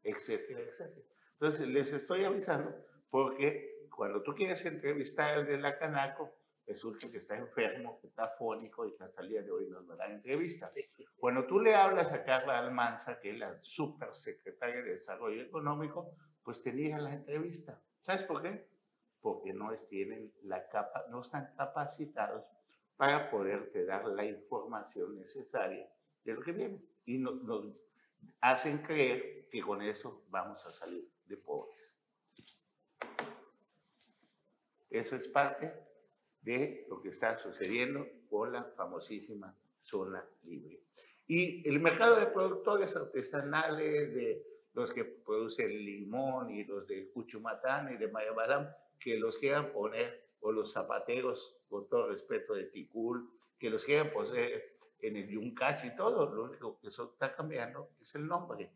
etcétera, etcétera. Entonces les estoy avisando porque cuando tú quieres entrevistar al de la Canaco, resulta que está enfermo, que está fónico y que hasta el día de hoy nos va a dar entrevista. Cuando tú le hablas a Carla Almanza, que es la supersecretaria de Desarrollo Económico, pues tenía la entrevista. ¿Sabes por qué? Porque no, tienen la capa, no están capacitados para poderte dar la información necesaria de lo que viene. Y nos, nos hacen creer que con eso vamos a salir de pobres. Eso es parte de lo que está sucediendo con la famosísima zona libre. Y el mercado de productores artesanales, de los que producen limón y los de Cuchumatán y de Mayabalam, que los quieran poner, o los zapateros, con todo respeto de Ticul, que los quieran poner en el Yuncachi y todo, lo único que eso está cambiando es el nombre.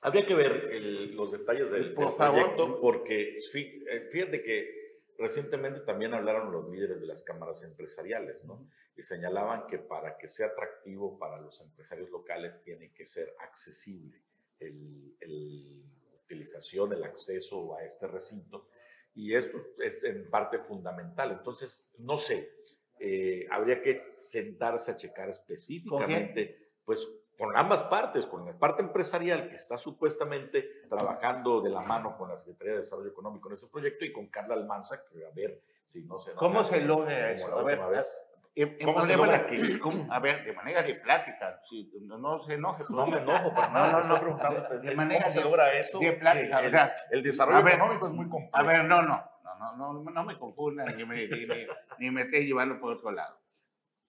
Habría que ver los detalles del, proyecto porque eh, fíjate que recientemente también hablaron los líderes de las cámaras empresariales, ¿no? Y señalaban que para que sea atractivo para los empresarios locales tiene que ser accesible la utilización, el acceso a este recinto. Y esto es en parte fundamental. Entonces, no sé, eh, habría que sentarse a checar específicamente, pues con ambas partes, con la parte empresarial que está supuestamente trabajando de la mano con la Secretaría de Desarrollo Económico en ese proyecto y con Carla Almanza, que a ver si no se... ¿Cómo se logra eso? A ver, ¿Cómo se logra que, A ver, de manera de plática, si, no, se enoje. No me enojo para nada, no, no, preguntando, de, manera ¿cómo se logra eso? De plática, el, o sea, el desarrollo económico es muy complejo. A ver, no, no, no, no, no, no me confundan ni me, ni, ni me esté llevando por otro lado.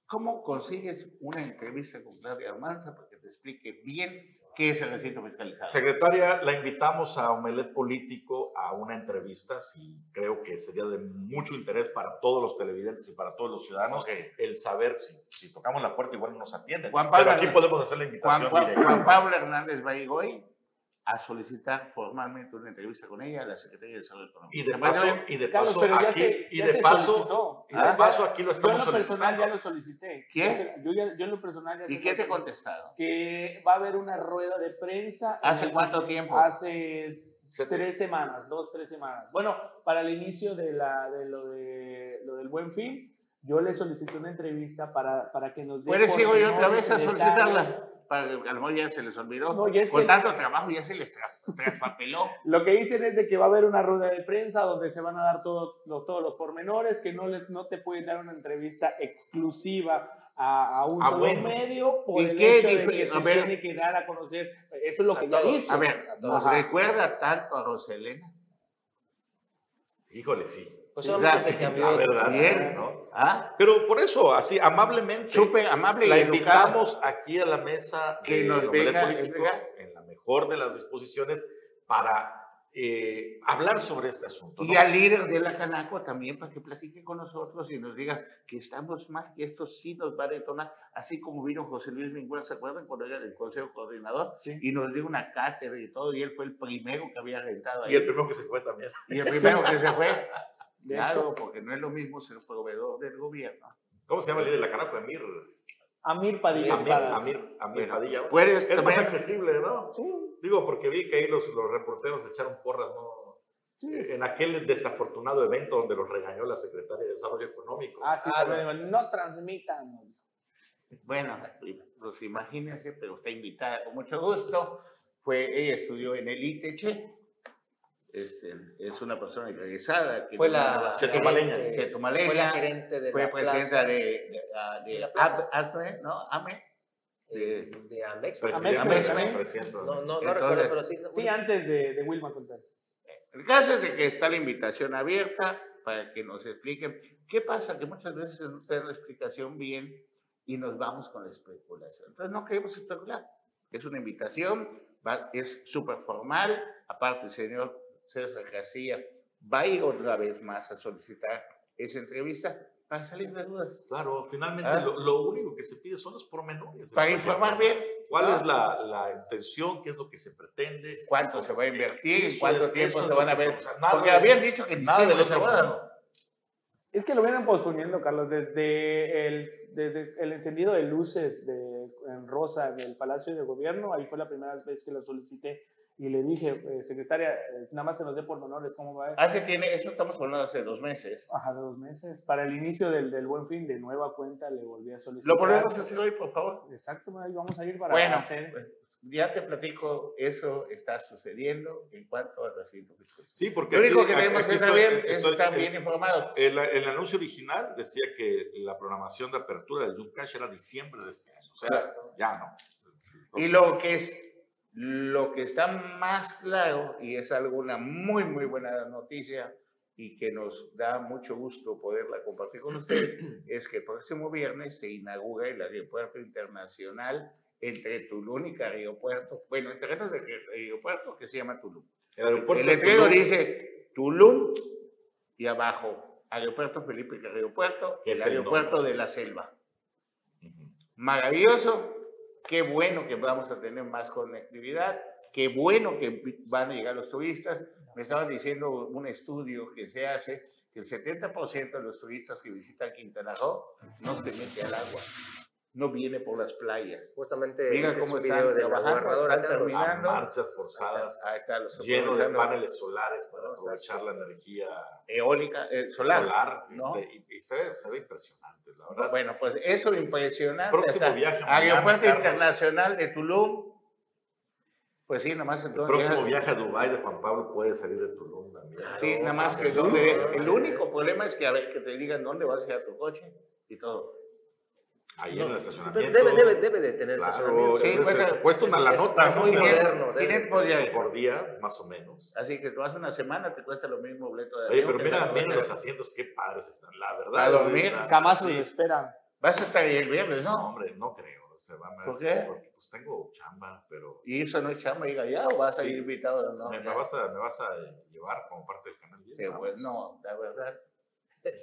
¿Cómo consigues una entrevista con Claudia Almanza para que te explique bien qué es el recinto fiscalizado? Secretaria, la invitamos a Omelet Político a una entrevista, sí, creo que sería de mucho interés para todos los televidentes y para todos los ciudadanos el saber si, si, tocamos la puerta igual no nos atienden. Pero aquí podemos hacer la invitación. Juan, Juan Pablo Hernández hoy a solicitar formalmente una entrevista con ella a la Secretaría de Salud Económica. Y de paso, y de paso aquí, y de paso, y de paso aquí lo estamos Yo en lo personal ya lo solicité. ¿Quién? Yo, yo en lo personal ya ¿Y qué te he contestado? Que va a haber una rueda de prensa. ¿Hace cuánto tiempo? Hace tres semanas, dos, tres semanas. Bueno, para el inicio de, la, de, lo, de lo del Buen Fin, yo le solicité una entrevista para, para que nos dé... ¿Puedes ir hoy otra vez a solicitarla? Para, a lo mejor ya se les olvidó. Con tanto trabajo ya se les traspapeló. lo que dicen es de que va a haber una rueda de prensa donde se van a dar todo, todos los pormenores, que no, les, no te pueden dar una entrevista exclusiva a, a un ah, solo medio por el hecho de que se tiene que dar a conocer. Eso es lo que ya dice. A ver, ¿nos recuerda tanto a Roselena? Híjole, sí. Pues solamente se cambió. La verdad, Bien, ¿no? ¿Ah? Pero por eso, así, amablemente. Súper amable La invitamos aquí a la mesa que nos venga, político, en la mejor de las disposiciones para eh, hablar sobre este asunto. Y al líder de la Canaco también para que platique con nosotros y nos diga que estamos mal, que esto sí nos va a detonar, así como vino José Luis Mingüel, ¿se acuerdan cuando era del Consejo Coordinador? Y nos dio una cátedra y todo, y él fue el primero que había rentado ahí. Y el primero que se fue también. Y el primero que se fue. claro, porque no es lo mismo ser proveedor del gobierno. ¿Cómo se llama el líder de la Canaco? Amir. Amir Padilla. Amir, Amir, Amir Padilla. es más accesible, ¿no? Sí. Digo, porque vi que ahí los, los reporteros echaron porras, ¿no? eh, en aquel desafortunado evento donde los regañó la secretaria de Desarrollo Económico. Ah, sí, Ah, pero no transmitan. Bueno, pues imagínense, pero está invitada con mucho gusto. Fue, ella estudió en el ITC. Este, es una persona egresada. que Fue no- la Chetumaleña. Fue la gerente de fue la presidenta plaza, de, de, ah, de de la plaza. ADME, ¿no? AME. eh, de Amex. Presidente, Amex, Amex. presidente. No, no, no Entonces- recuerdo, pero sí. Sí, antes de, de Wilma contar. El caso es de que está la invitación abierta para que nos expliquen qué pasa, que muchas veces no te dan la explicación bien y nos vamos con la especulación. Entonces no queremos especular. Es una invitación, va- es súper formal. Aparte, el señor César García va a ir otra vez más a solicitar esa entrevista para salir de dudas, Claro, finalmente Ah. lo, lo único que se pide son los pormenores. para informar bien ¿Cuál ¿no? es la, la intención? ¿Qué es lo que se pretende? cuánto se va a invertir, en Eso cuánto tiempo se van a que se- ver. o sea, nada Porque de- habían dicho que en Nada van. mundo. Es que lo vienen posponiendo, Carlos, desde el, desde el encendido de luces de, en rosa del Palacio de Gobierno. Ahí fue la primera vez que lo solicité y le dije, eh, secretaria, eh, nada más que nos dé pormenores, ¿cómo va? Hace tiene, eso estamos hablando hace dos meses. Ajá, dos meses. Para el inicio del, del buen fin, de nueva cuenta, le volví a solicitar. ¿Lo podemos hacer hoy, por favor? Exacto, ahí vamos a ir para Bueno, hacer. pues, ya te platico, eso está sucediendo en cuanto al recinto. Sí, porque Lo único aquí- que tenemos aquí que saber es estar bien informados. El, el anuncio original decía que la programación de apertura del Juncash era diciembre de este año. O sea, ya no. Y lo que es lo que está más claro, y es alguna muy, muy buena noticia, y que nos da mucho gusto poderla compartir con ustedes, es que el próximo viernes se inaugura el aeropuerto internacional entre Tulum y Carrillo Puerto, bueno, en terrenos de Carrillo Puerto, que se llama Tulum. El aeropuerto El letrero dice Tulum y abajo Aeropuerto Felipe Carrillo Puerto, Que el aeropuerto de la selva. Maravilloso, qué bueno que vamos a tener más conectividad, qué bueno que van a llegar los turistas. Me estaban diciendo un estudio que se hace que el 70% de los turistas que visitan Quintana Roo no se mete al agua, no viene por las playas. Justamente Mira es cómo un están de trabajando, están terminando. Marchas forzadas, Ahí está, los lleno de paneles solares para aprovechar la energía eólica, eh, solar. solar. ¿no? este, y, y se, ve, se ve impresionante, la verdad. Bueno, pues eso impresionante. Próximo hasta viaje a Aeropuerto Carlos. Internacional de Tulum. Pues sí, nada más El entonces. próximo viaje a Dubái de Juan Pablo puede salir de Tulum también. Sí, nada más que Sí. El único problema es que a ver que te digan dónde vas a ir a tu coche y todo. Ahí No, en el estacionamiento. Debe, debe, debe de tener Claro, estacionamiento. Sí, pues, cuesta una es- la nota, es ¿no? muy Pero moderno. debe- 500 diarios. Por día, más o menos. Así que tú vas una semana, te cuesta lo mismo boleto de Oye, pero mira, otra. los asientos, qué padres están. La verdad. A dormir, está- Jamás sí. esperan. Vas a estar ahí el viernes, No, ¿no? hombre, no creo. Se van a, ¿Por qué? Porque pues tengo chamba, pero Y eso no es chamba, ir allá o vas a ir invitado. No, me, me vas a, me vas a llevar como parte del canal. 10, Que, vamos. pues, no, la verdad.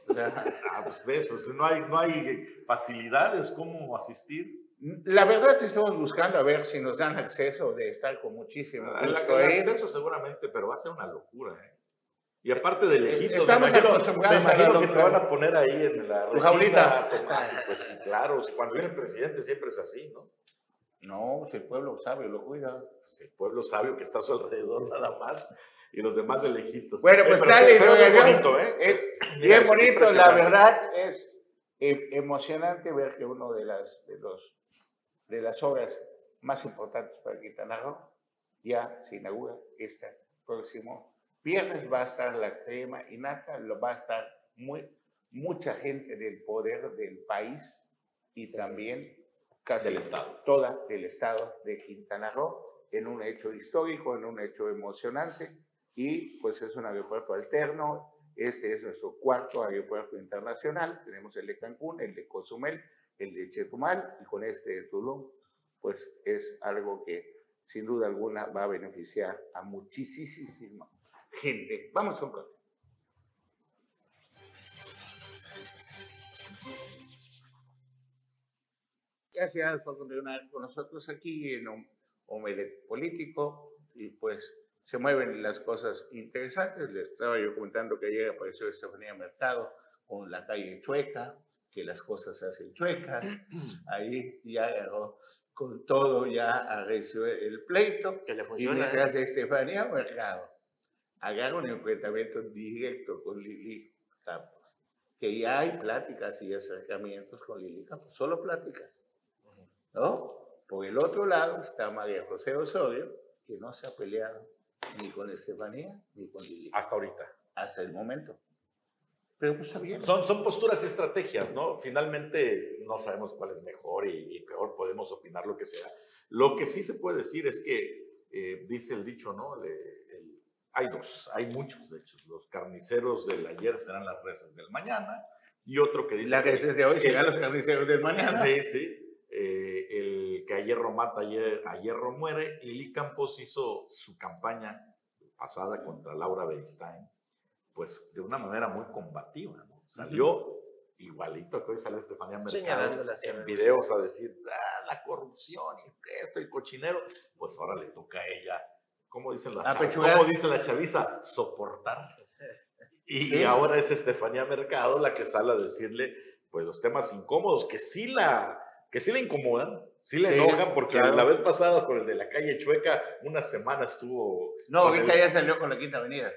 O sea, Ah, pues ves, pues no hay, no hay facilidades cómo asistir. La verdad estamos buscando a ver si nos dan acceso de estar con muchísimo El, gusto el ahí. acceso seguramente, pero va a ser una locura, ¿eh? Y aparte de lejitos, me Estamos imagino, me acostumbrados a imagino que te van a poner ahí en la jaulita. Tomás, y Pues claro, cuando viene el presidente siempre es así, ¿no? No, si el pueblo sabe, lo cuida. Pues el pueblo sabio que está a su alrededor nada más y los demás de lejitos. Bueno, pues se, ve muy Doña bonito, ¿eh? Es bien es bonito, la verdad es eh, emocionante ver que uno de las, de, los, de las obras más importantes para Quintana Roo ya se inaugura este próximo viernes. Va a estar la crema y nata, lo va a estar muy, mucha gente del poder del país y también casi Del estado. toda el estado de Quintana Roo en un hecho histórico, en un hecho emocionante y pues es un aeropuerto alterno. Este es nuestro cuarto aeropuerto internacional. Tenemos el de Cancún, el de Cozumel, el de Chetumal y con este de Tulum, pues es algo que sin duda alguna va a beneficiar a muchísima gente. Vamos a un corte. Gracias por continuar con nosotros aquí en un Omelet Político y pues se mueven las cosas interesantes. Les estaba yo comentando que ayer apareció Estefanía Mercado con la calle chueca, que las cosas se hacen chuecas. Ahí ya agarró con todo, ya arreció el pleito. Que le Y funciona. mientras ¿eh? Estefanía Mercado hagan un enfrentamiento directo con Lili Campos. Que ya hay pláticas y acercamientos con Lili Campos, solo pláticas. ¿No? Por el otro lado está María José Osorio, que no se ha peleado ni con Estefanía ni con Lili. Hasta ahorita. Hasta el momento. Pero pues bien. Son, son posturas y estrategias, ¿no? Finalmente no sabemos cuál es mejor y, y peor, podemos opinar lo que sea. Lo que sí se puede decir es que, eh, dice el dicho, ¿no? Le- el- hay dos, hay muchos, de hecho. Los carniceros del ayer serán las reses del mañana y otro que dice... Las veces de hoy serán los carniceros del mañana. Sí, sí. Eh, el que a hierro mata, ayer, a hierro muere. Lili Campos hizo su campaña pasada contra Laura Beristain, pues de una manera muy combativa. ¿no? Salió igualito que hoy sale Estefanía Mercado en videos a decir, ah, la corrupción y esto, el cochinero. Pues ahora le toca a ella, ¿cómo dicen la, A chav- pechugar. ¿cómo dice la chaviza? Soportar. Y, Sí. y ahora es Estefanía Mercado la que sale a decirle pues los temas incómodos que sí la que sí la incomodan, sí le Sí, enojan porque claro. la vez pasada con el de la calle Chueca una semana estuvo No, ahorita el- ya salió con la Quinta Avenida.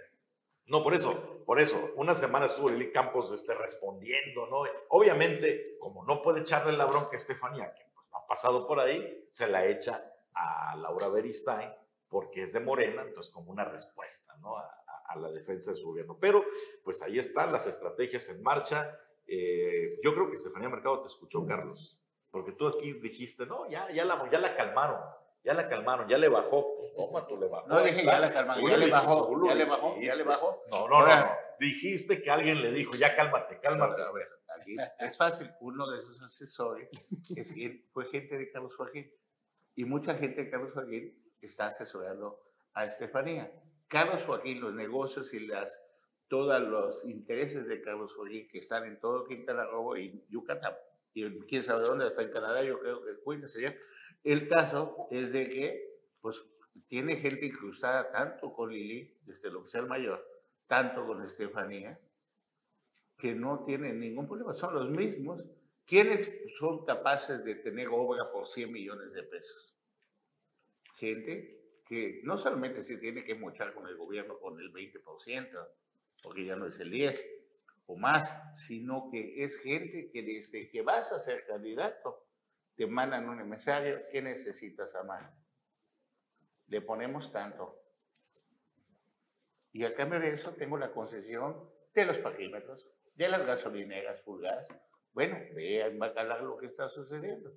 no, por eso, por eso, una semana estuvo Lili Campos este, respondiendo, ¿no? Obviamente, como no puede echarle la bronca a Estefanía, que pues, ha pasado por ahí, se la echa a Laura Beristain, porque es de Morena, entonces como una respuesta, ¿no? A, a- a la defensa de su gobierno. Pero, pues ahí están las estrategias en marcha. Eh, yo creo que Estefanía Mercado te escuchó, Carlos, porque tú aquí dijiste, no, ya, ya, la, ya la calmaron, ya la calmaron, ya le bajó. Pues toma, tú le bajó. No dije ya la calma, Tú ya lo le bajó, ya le bajó, ya le bajó. No, no, no, no. Dijiste que alguien le dijo, ya cálmate, cálmate. A ver, aquí es fácil. Uno de sus asesores es, fue gente de Carlos Joaquín. Y mucha gente de Carlos Joaquín está asesorando a Estefanía. Carlos Joaquín, los negocios y las todos los intereses de Carlos Joaquín que están en todo Quintana Roo y Yucatán, y quién sabe dónde, hasta en Canadá, yo creo que cuídense ya. El caso es de que, pues, tiene gente incrustada tanto con Lili, desde el oficial mayor, tanto con Estefanía, que no tienen ningún problema, son los mismos. ¿Quiénes son capaces de tener obra por 100 millones de pesos? Gente que no solamente se tiene que mochar con el gobierno con el 20%, porque ya no es el 10 o más, sino que es gente que desde que vas a ser candidato, te mandan un emisario, ¿qué necesitas a mano? Le ponemos tanto. Y a cambio de eso tengo la concesión de los parquímetros, de las gasolineras pulgadas. Bueno, ve en Bacalar lo que está sucediendo.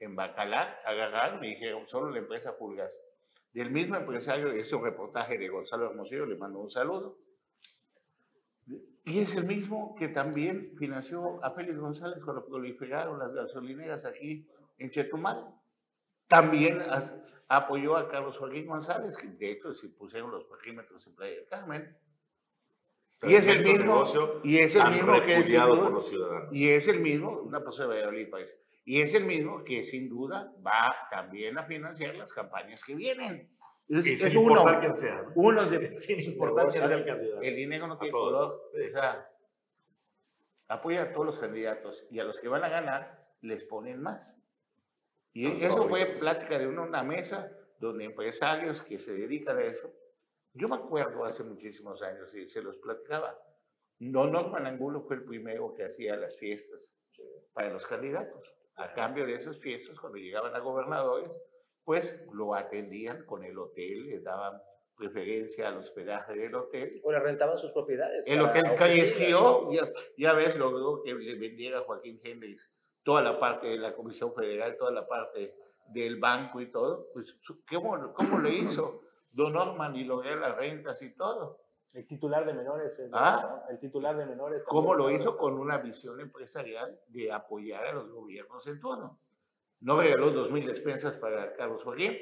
En Bacalar agarraron y dijeron, solo la empresa Pulgas. Del mismo empresario de ese reportaje de Gonzalo Hermosillo, le mando un saludo. Y es el mismo que también financió a Félix González cuando proliferaron las gasolineras aquí en Chetumal. También as- apoyó a Carlos Joaquín González, que de hecho se pusieron los parquímetros en Playa del Carmen. Y es el mismo, y es el mismo que duda- por los ciudadanos. y es el mismo, una cosa de Valladolid, país, y es el mismo que sin duda va también a financiar las campañas que vienen. Es, y es sin uno, importar quién sea. ¿no? uno de Sin importar quién sea el candidato. el dinero no tiene color. sí. O sea, apoya a todos los candidatos y a los que van a ganar les ponen más. Y Son eso fue plática de una, una mesa donde empresarios que se dedican a eso. Yo me acuerdo hace muchísimos años y se los platicaba. No, Norman Angulo fue el primero que hacía las fiestas para los candidatos. A cambio de esas fiestas, cuando llegaban a gobernadores, pues lo atendían con el hotel, les daban preferencia al hospedaje del hotel O le rentaban sus propiedades. el hotel creció, ya, ya ves, logró que le vendiera a Joaquín Hendrix toda la parte de la Comisión Federal, toda la parte del banco y todo. Pues, ¿cómo, cómo lo hizo? Don Norman y logró las rentas y todo. El titular de menores. es- Ah. ¿no? El titular de menores. ¿Cómo lo hizo? Con una visión empresarial de apoyar a los gobiernos en turno. No regaló dos mil despensas para Carlos Joaquín,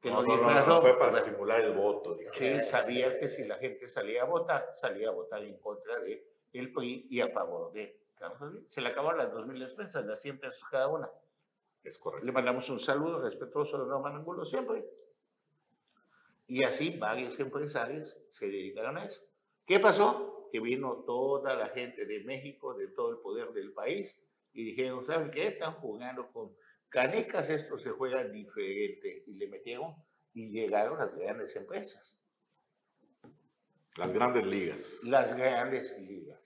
que No, no, no, no, fue para bueno, estimular el voto. dijo. Sí, sabía que si la gente salía a votar, salía a votar en contra de el PRI y a favor de Carlos Joaquín. Se le acabaron las dos mil despensas, las 100 pesos cada una. Es correcto. Le mandamos un saludo respetuoso de Norman Angulo siempre. Y así varios empresarios se dedicaron a eso. ¿Qué pasó? Que vino toda la gente de México, de todo el poder del país, y dijeron, ¿saben qué? Están jugando con canecas, esto se juega diferente. Y le metieron y llegaron las grandes empresas. Las grandes ligas. las grandes ligas.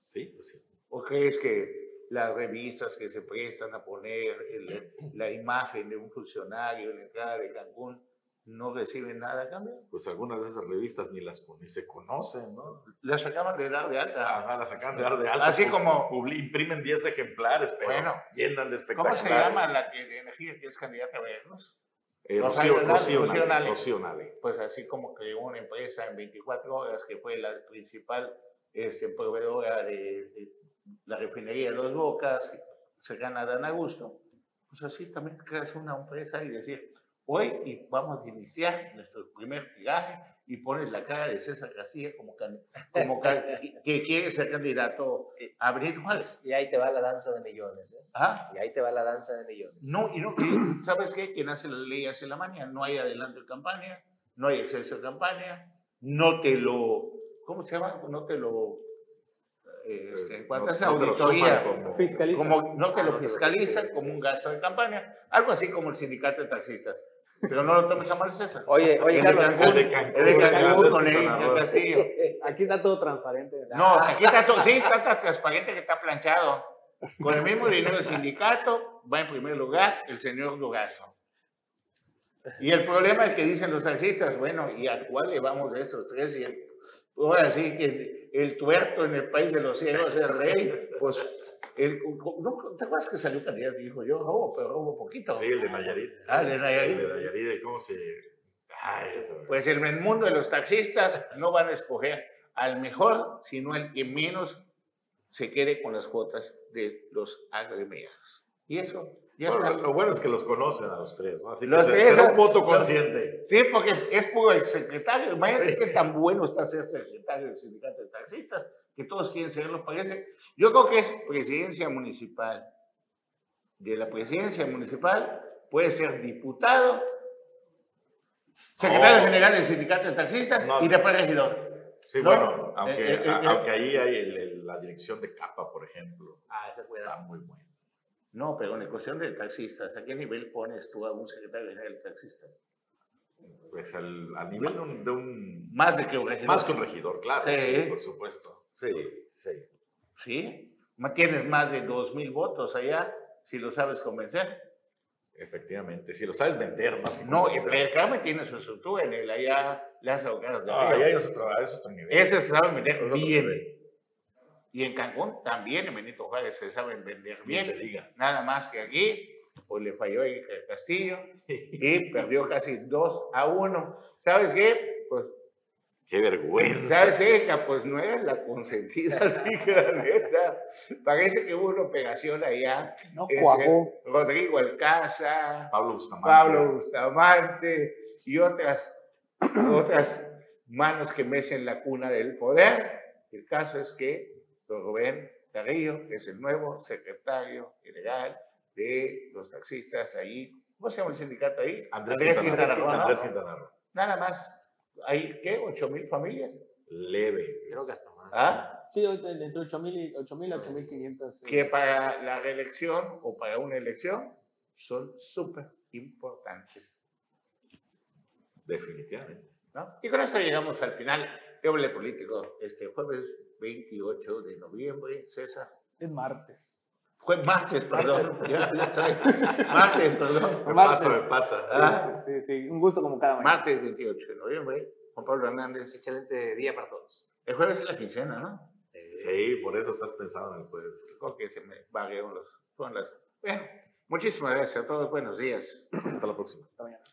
Sí, pues sí. ¿O crees que las revistas que se prestan a poner el- la imagen de un funcionario en la entrada de Cancún no reciben nada a cambio? Pues algunas de esas revistas ni las ni se conocen, ¿no? Las acaban de dar de alta. Ah, las sacan de dar de alta. Así como- imprimen 10 ejemplares, pero Bueno, llenan de ¿Cómo espectaculares. se llama la que, de energía que es candidata a vernos? Eh, Rocío, Nale, Rocío Rocío Nale, Nale. Rocío Nale. Pues así como creó una empresa en 24 horas que fue la principal este, proveedora de, de la refinería de Los Bocas, cercana a Dan Augusto, pues así también creas una empresa y decir, hoy y vamos a iniciar nuestro primer tiraje y pones la cara de César García como, can- como que quiere ser candidato a Benito Juárez. Y ahí te va la danza de millones, ¿eh? ¿Ah? Y ahí te va la danza de millones. No, y no, ¿sabes qué? Quien hace la ley hace la maña. No hay adelanto de campaña, no hay exceso de campaña, no te lo, ¿cómo se llama? No te lo, eh, este, No- cuando hace no te lo auditoría, suman como- Fiscaliza. como no te lo no te lo fiscaliza fiscaliza, como un gasto de campaña, algo así como el sindicato de taxistas. Pero no lo tomes a mal, César. Oye, oye, El de Carlos, Cancún, el de Cancún, el de el Cancún el. Castillo. Aquí está todo transparente. No, aquí está todo, sí, está tan transparente que está planchado. Con el mismo dinero del sindicato va en primer lugar el señor Lugazo. Y el problema es que dicen los taxistas, bueno, ¿y a cuál le vamos de estos tres? Y el- ahora sí que el tuerto en el país de los ciegos es el rey, pues, el, ¿no, ¿te acuerdas que salió candidato y dijo yo robo, pero robo poquito? Sí, el de Nayarit. Ah, el de Nayarit. El de Nayarit, ¿cómo se...? Ay, eso. Pues en el mundo de los taxistas no van a escoger al mejor, sino el que menos se quede con las cuotas de los agremiados. Y eso, Bueno, lo bueno es que los conocen a los tres, ¿no? Así que Los se- tres, será un voto consciente. Sí, porque es puro exsecretario. Imagínate Sí. qué tan bueno está ser secretario del sindicato de taxistas, que todos quieren serlo, parece. Yo creo que es presidencia municipal. De la presidencia municipal puede ser diputado, secretario Oh. general del sindicato de taxistas No. y después regidor. Sí, No, bueno, aunque, eh, eh, a- eh, aunque ahí hay el- el- la dirección de capa, por ejemplo, Ah, ese fue. está muy buena. No, pero en cuestión de taxistas, ¿a qué nivel pones tú a un secretario general de taxistas? Pues al, a nivel de un, de un- Más de que un regidor. Más que un regidor, claro, Sí. sí, por supuesto. Sí, sí. ¿Sí? Tienes más de dos mil votos allá, si lo sabes convencer. Efectivamente, si lo sabes vender más que No. Playa Carmen tiene su estructura en el allá Cárdenas de No, ahí hay otro, es otro nivel. Ese se sabe vender bien. Y en Cancún también, en Benito Juárez, se saben vender se bien. diga. Nada más que aquí, pues le falló el Castillo y perdió casi 2 a 1. ¿Sabes qué? Pues Qué vergüenza. ¿Sabes qué? Que, Pues no es la consentida, así que la neta. Parece que hubo una operación allá. No entre cuajó. Rodrigo Alcázar, Pablo Bustamante. Pablo Bustamante y otras, otras manos que mecen la cuna del poder. El caso es que don Rubén Carrillo es el nuevo secretario general de los taxistas ahí. ¿Cómo se llama el sindicato ahí? Andrés Quintana, Quintana Roo, ¿no? Andrés Quintana Roo. Nada más. ¿Hay qué? ¿Ocho mil familias? Leve. Creo que hasta más. ¿Ah? Sí, entre 8.000 y 8.000 a 8.500. eh. que para la reelección o para una elección son súper importantes. Definitivamente. ¿no? Y con esto llegamos al final de Doble Político, este jueves 28 de noviembre, César. Es martes. Fue martes, perdón. Martes, perdón. Me pasa, me pasa. Ah. Sí, sí, sí, un gusto como cada mañana. Martes 28 de noviembre, Juan Pablo Hernández. Excelente día para todos. El jueves es la quincena, ¿no? Sí, por eso estás pensando en el jueves. Creo que se me vaguearon los, fueron las... Bueno, muchísimas gracias a todos, buenos días. Hasta la próxima. Hasta mañana.